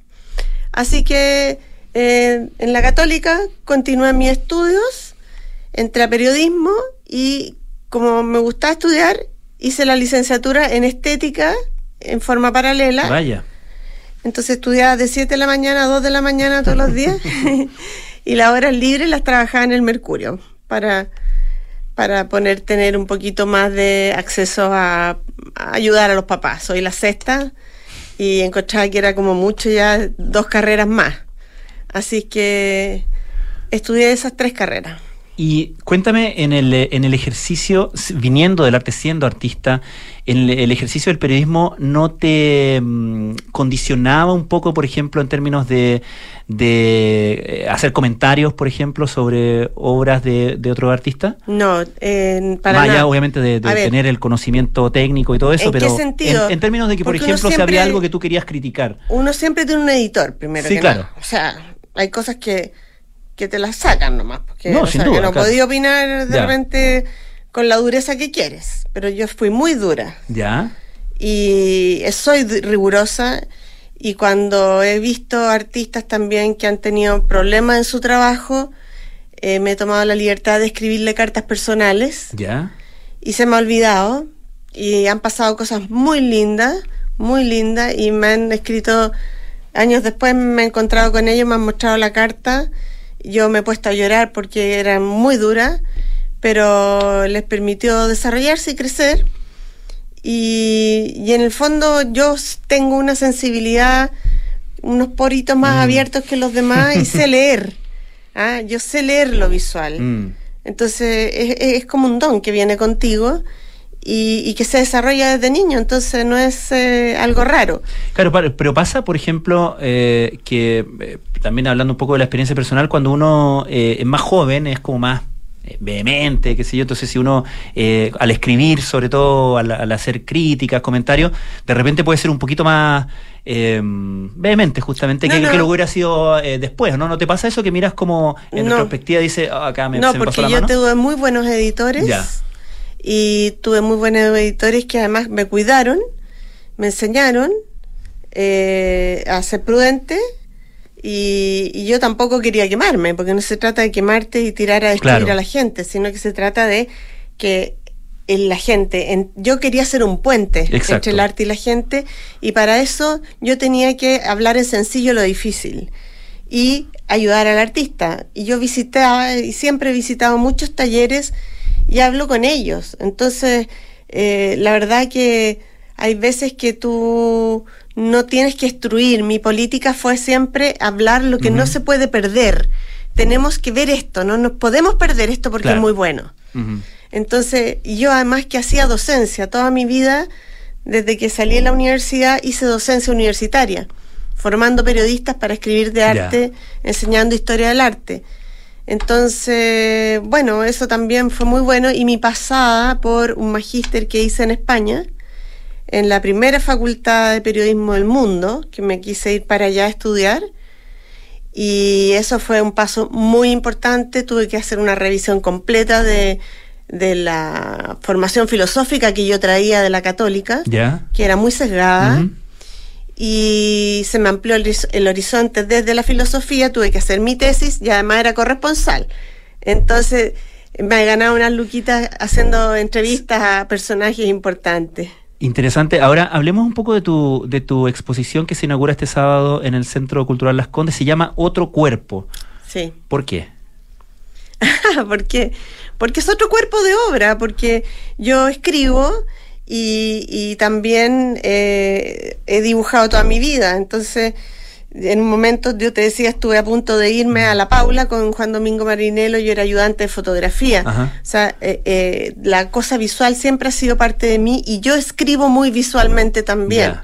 Así que eh, en la católica continué mis estudios, entré a periodismo y como me gustaba estudiar, hice la licenciatura en estética en forma paralela. Vaya. Entonces estudiaba de 7 de la mañana a 2 de la mañana todos los días [LAUGHS] [LAUGHS] y las horas libres las trabajaba en el Mercurio para, para poner, tener un poquito más de acceso a, a ayudar a los papás. Soy la sexta y encontraba que era como mucho ya dos carreras más. Así que estudié esas tres carreras. Y cuéntame en el, en el ejercicio, viniendo del arte, siendo artista, en el, el ejercicio del periodismo no te mm, condicionaba un poco, por ejemplo, en términos de, de eh, hacer comentarios, por ejemplo, sobre obras de, de otro artista? No, eh, para Más allá, nada. obviamente, de, de A ver, tener el conocimiento técnico y todo eso, ¿En qué pero sentido? En, en términos de que, por Porque ejemplo, se siempre- había algo que tú querías criticar. Uno siempre tiene un editor, primero Sí, que claro. O sea, hay cosas que, que te las sacan nomás. Porque, No, o sin sea, duda, que no claro. podía opinar de Ya. repente con la dureza que quieres. Pero yo fui muy dura ¿Ya? y soy rigurosa Y cuando he visto artistas también que han tenido problemas en su trabajo, eh, me he tomado la libertad de escribirle cartas personales. ¿Ya? Y se me ha olvidado. Y han pasado cosas muy lindas, muy lindas. Y me han escrito, años después me he encontrado con ellos, me han mostrado la carta. Yo me he puesto a llorar porque era muy dura, pero les permitió desarrollarse y crecer. Y, y en el fondo yo tengo una sensibilidad, unos poritos más abiertos que los demás y sé [LAUGHS] leer. Ah, Yo sé leer lo visual. Mm. Entonces es, es como un don que viene contigo y, y que se desarrolla desde niño, entonces no es eh, algo raro. Claro, pero pasa, por ejemplo, eh, que eh, también hablando un poco de la experiencia personal, cuando uno eh, es más joven, es como más eh, vehemente, qué sé yo, entonces si uno eh, al escribir, sobre todo al, al hacer críticas, comentarios, de repente puede ser un poquito más eh, vehemente, justamente, No, que, no. que lo hubiera sido eh, después, ¿no? ¿No te pasa eso que miras como en No. retrospectiva dice, "Ah, acá me, no, se me pasó porque yo mano"? tuve muy buenos editores Ya. y tuve muy buenos editores que además me cuidaron, me enseñaron a ser prudente y, y yo tampoco quería quemarme, porque no se trata de quemarte y tirar a destruir Claro. a la gente, sino que se trata de que en la gente, en- yo quería ser un puente Exacto. entre el arte y la gente y para eso yo tenía que hablar en sencillo lo difícil y ayudar al artista. Y yo visitaba y siempre he visitado muchos talleres y hablo con ellos. Entonces, eh, la verdad que hay veces que tú no tienes que instruir. Mi política fue siempre hablar lo que no se puede perder. Tenemos que ver esto, no nos podemos perder esto porque Claro. es muy bueno. Entonces, yo además que hacía docencia toda mi vida, desde que salí de la universidad hice docencia universitaria, formando periodistas para escribir de arte, enseñando historia del arte. Entonces, bueno, eso también fue muy bueno y mi pasada por un magíster que hice en España, en la primera facultad de periodismo del mundo, que me quise ir para allá a estudiar. Y eso fue un paso muy importante. Tuve que hacer una revisión completa de, de la formación filosófica que yo traía de la católica, que era muy sesgada. Ujú. Y se me amplió el, el horizonte desde la filosofía. Tuve que hacer mi tesis y además era corresponsal. Entonces me he ganado unas luquitas haciendo entrevistas a personajes importantes. Interesante. Ahora hablemos un poco de tu, de tu exposición que se inaugura este sábado en el Centro Cultural Las Condes. Se llama Otro Cuerpo. Sí. ¿Por qué? [LAUGHS] porque porque es otro cuerpo de obra, porque yo escribo y, y también eh, he dibujado toda mi vida. Entonces, en un momento, yo te decía, estuve a punto de irme a La Paula con Juan Domingo Marinelo, yo era ayudante de fotografía. Ajá. O sea, eh, eh, la cosa visual siempre ha sido parte de mí y yo escribo muy visualmente también.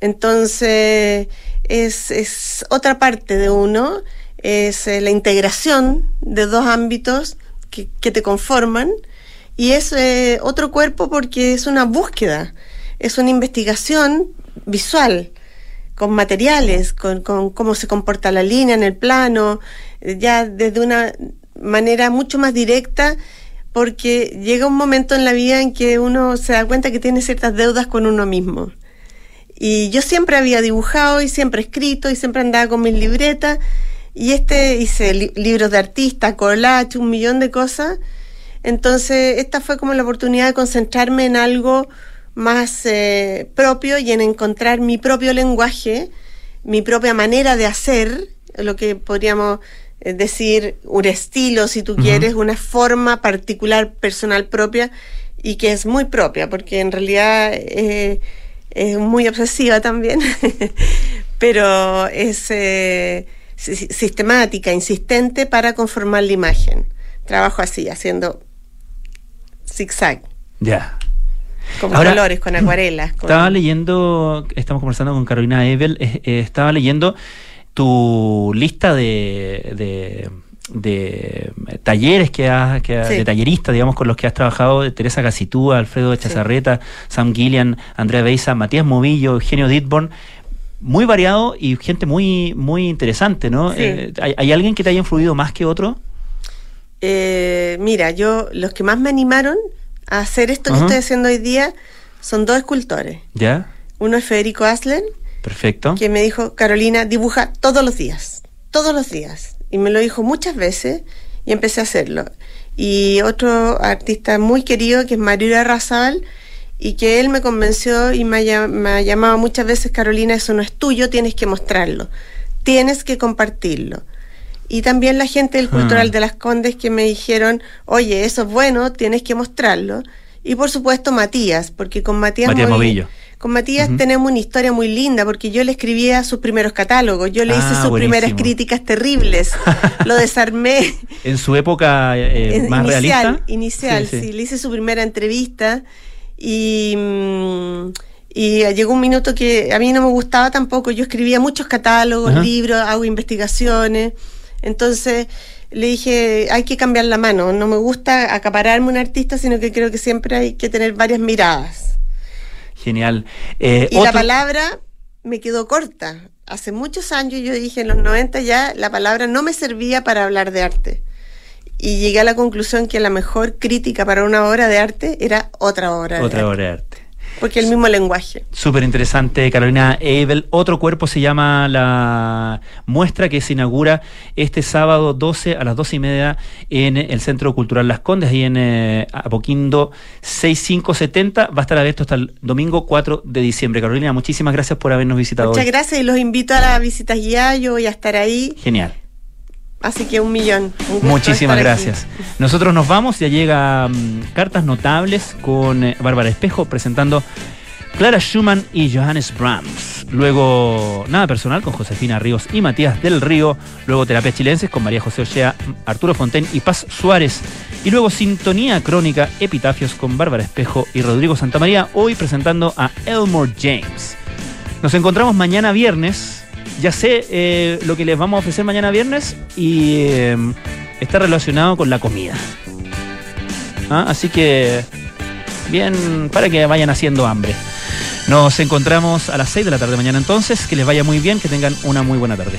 Entonces, es, es otra parte de uno, es eh, la integración de dos ámbitos que, que te conforman y es eh, otro cuerpo porque es una búsqueda, es una investigación visual con materiales, con, con cómo se comporta la línea en el plano, ya desde una manera mucho más directa, porque llega un momento en la vida en que uno se da cuenta que tiene ciertas deudas con uno mismo. Y yo siempre había dibujado y siempre escrito y siempre andaba con mis libretas. Y este hice li- libros de artista, collage, un millón de cosas. Entonces, esta fue como la oportunidad de concentrarme en algo más eh, propio y en encontrar mi propio lenguaje, mi propia manera de hacer, lo que podríamos eh, decir un estilo, si tú quieres, una forma particular, personal propia y que es muy propia, porque en realidad eh, es muy obsesiva también, [LAUGHS] pero es eh, si- sistemática, insistente para conformar la imagen. Trabajo así, haciendo zigzag, Ya. Con Ahora, colores, con acuarelas. con- Estaba leyendo, estamos conversando con Carolina Ebel, eh, eh, estaba leyendo tu lista de, de, de, talleres que has, que has- Sí. de talleristas, digamos, con los que has trabajado, Teresa Casitúa, Alfredo Chazarreta, Sam Gillian, Andrea Beisa, Matías Movillo, Eugenio Ditborn. Muy variado y gente muy, muy interesante, ¿no? Sí. Eh, ¿hay, hay alguien que te haya influido más que otro? Eh, mira, yo los que más me animaron a hacer esto que estoy haciendo hoy día son dos escultores. ¿Ya? Uno es Federico Aslen Perfecto. que me dijo, Carolina, dibuja todos los días, todos los días. Y me lo dijo muchas veces y empecé a hacerlo. Y otro artista muy querido, que es Mario Arrasal, y que él me convenció y me me ha llamado muchas veces, Carolina, eso no es tuyo, tienes que mostrarlo, tienes que compartirlo. Y también la gente del. Cultural de las Condes que me dijeron, oye, eso es bueno, tienes que mostrarlo. Y por supuesto Matías, porque con Matías, Matías Movi- Movillo. con Matías tenemos una historia muy linda, porque yo le escribía sus primeros catálogos, yo le hice Ah, sus buenísimo. primeras críticas terribles, [LAUGHS] lo desarmé. En su época eh, En- más inicial, realista. Inicial, Sí, sí, sí. Le hice su primera entrevista y, mm, y llegó un minuto que a mí no me gustaba tampoco. Yo escribía muchos catálogos, libros, hago investigaciones. Entonces le dije, hay que cambiar la mano. No me gusta acapararme un artista, sino que creo que siempre hay que tener varias miradas. Genial. Eh, Y la palabra me quedó corta. Hace muchos años yo dije, en los 90 ya la palabra no me servía para hablar de arte. Y llegué a la conclusión que la mejor crítica para una obra de arte era otra obra de Otra arte. obra de arte. Porque el mismo lenguaje. Súper interesante, Carolina Abel. Otro cuerpo se llama la muestra que se inaugura este sábado 12 a las 12 y media en el Centro Cultural Las Condes, ahí en eh, Apoquindo 6570. Va a estar abierto hasta el domingo 4 de diciembre. Carolina, muchísimas gracias por habernos visitado Muchas hoy. gracias y los invito a las visitas guiadas. Yo voy a estar ahí. Genial. Así que un millón. Un Muchísimas aquí. gracias. Nosotros nos vamos, ya llega mm, Cartas Notables con eh, Bárbara Espejo presentando Clara Schumann y Johannes Brahms. Luego Nada Personal con Josefina Ríos y Matías del Río. Luego Terapias Chilenses con María José Ochea, Arturo Fontaine y Paz Suárez. Y luego Sintonía Crónica Epitafios con Bárbara Espejo y Rodrigo Santamaría. Hoy presentando a Elmore James. Nos encontramos mañana viernes. Ya sé eh, lo que les vamos a ofrecer mañana viernes y eh, está relacionado con la comida. Ah, Así que, bien, para que vayan haciendo hambre. Nos encontramos a las 6 de la tarde mañana entonces. Que les vaya muy bien, que tengan una muy buena tarde.